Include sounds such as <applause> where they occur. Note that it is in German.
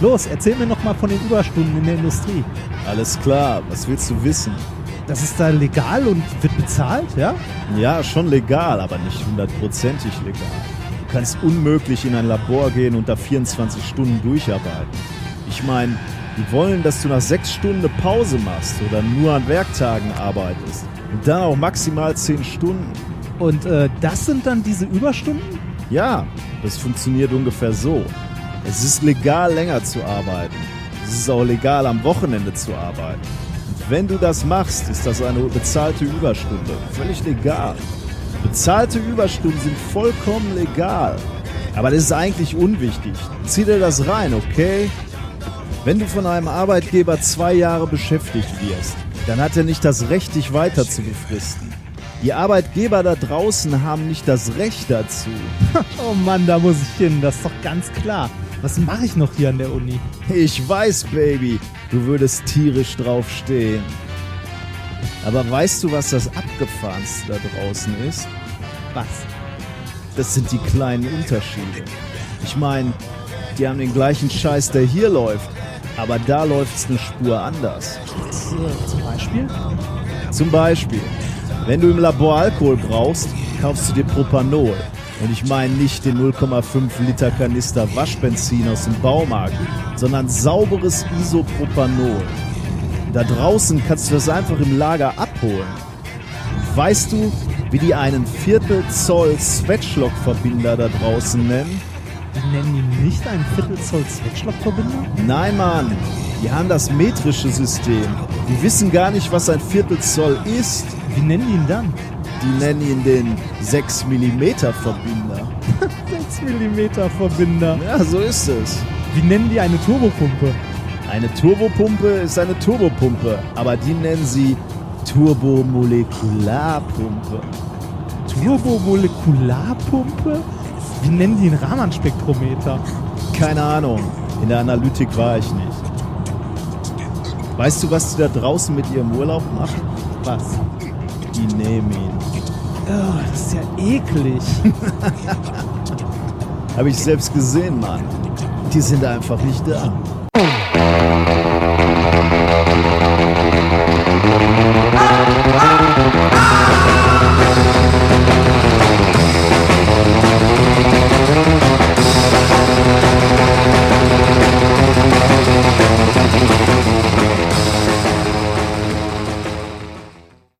Los, erzähl mir noch mal von den Überstunden in der Industrie. Alles klar, was willst du wissen? Das ist da legal und wird bezahlt, ja? Ja, schon legal, aber nicht hundertprozentig legal. Du kannst unmöglich in ein Labor gehen und da 24 Stunden durcharbeiten. Ich meine, die wollen, dass du nach sechs Stunden eine Pause machst oder nur an Werktagen arbeitest. Und dann auch maximal 10 Stunden. Und äh, das sind dann diese Überstunden? Ja, das funktioniert ungefähr so. Es ist legal, länger zu arbeiten. Es ist auch legal, am Wochenende zu arbeiten. Und wenn du das machst, ist das eine bezahlte Überstunde. Völlig legal. Bezahlte Überstunden sind vollkommen legal. Aber das ist eigentlich unwichtig. Zieh dir das rein, okay? Wenn du von einem Arbeitgeber zwei Jahre beschäftigt wirst, dann hat er nicht das Recht, dich weiter zu befristen. Die Arbeitgeber da draußen haben nicht das Recht dazu. <laughs> oh Mann, da muss ich hin, das ist doch ganz klar. Was mache ich noch hier an der Uni? Ich weiß, Baby, du würdest tierisch drauf stehen. Aber weißt du, was das Abgefahrenste da draußen ist? Was? Das sind die kleinen Unterschiede. Ich meine, die haben den gleichen Scheiß, der hier läuft, aber da läuft's eine Spur anders. Zum Beispiel? Zum Beispiel, wenn du im Labor Alkohol brauchst, kaufst du dir Propanol. Und ich meine nicht den 0,5 Liter Kanister Waschbenzin aus dem Baumarkt, sondern sauberes Isopropanol. Da draußen kannst du das einfach im Lager abholen. Weißt du, wie die einen Viertel Zoll Sweatschlock-Verbinder da draußen nennen? Die nennen ihn nicht einen Viertel Zoll Sweatschlock-Verbinder? Nein, Mann. Die haben das metrische System. Die wissen gar nicht, was ein Viertel Zoll ist. Wie nennen die ihn dann? Die nennen ihn den 6 mm Verbinder. <laughs> 6 mm Verbinder. Ja, so ist es. Wie nennen die eine Turbopumpe? Eine Turbopumpe ist eine Turbopumpe, aber die nennen sie Turbomolekularpumpe. Turbomolekularpumpe? Wie nennen die einen Raman-Spektrometer? Keine Ahnung. In der Analytik war ich nicht. Weißt du, was die da draußen mit ihrem Urlaub machen? Was? Die nehmen ihn. Oh, das ist ja eklig. <laughs> Habe ich selbst gesehen, Mann. Die sind einfach nicht da.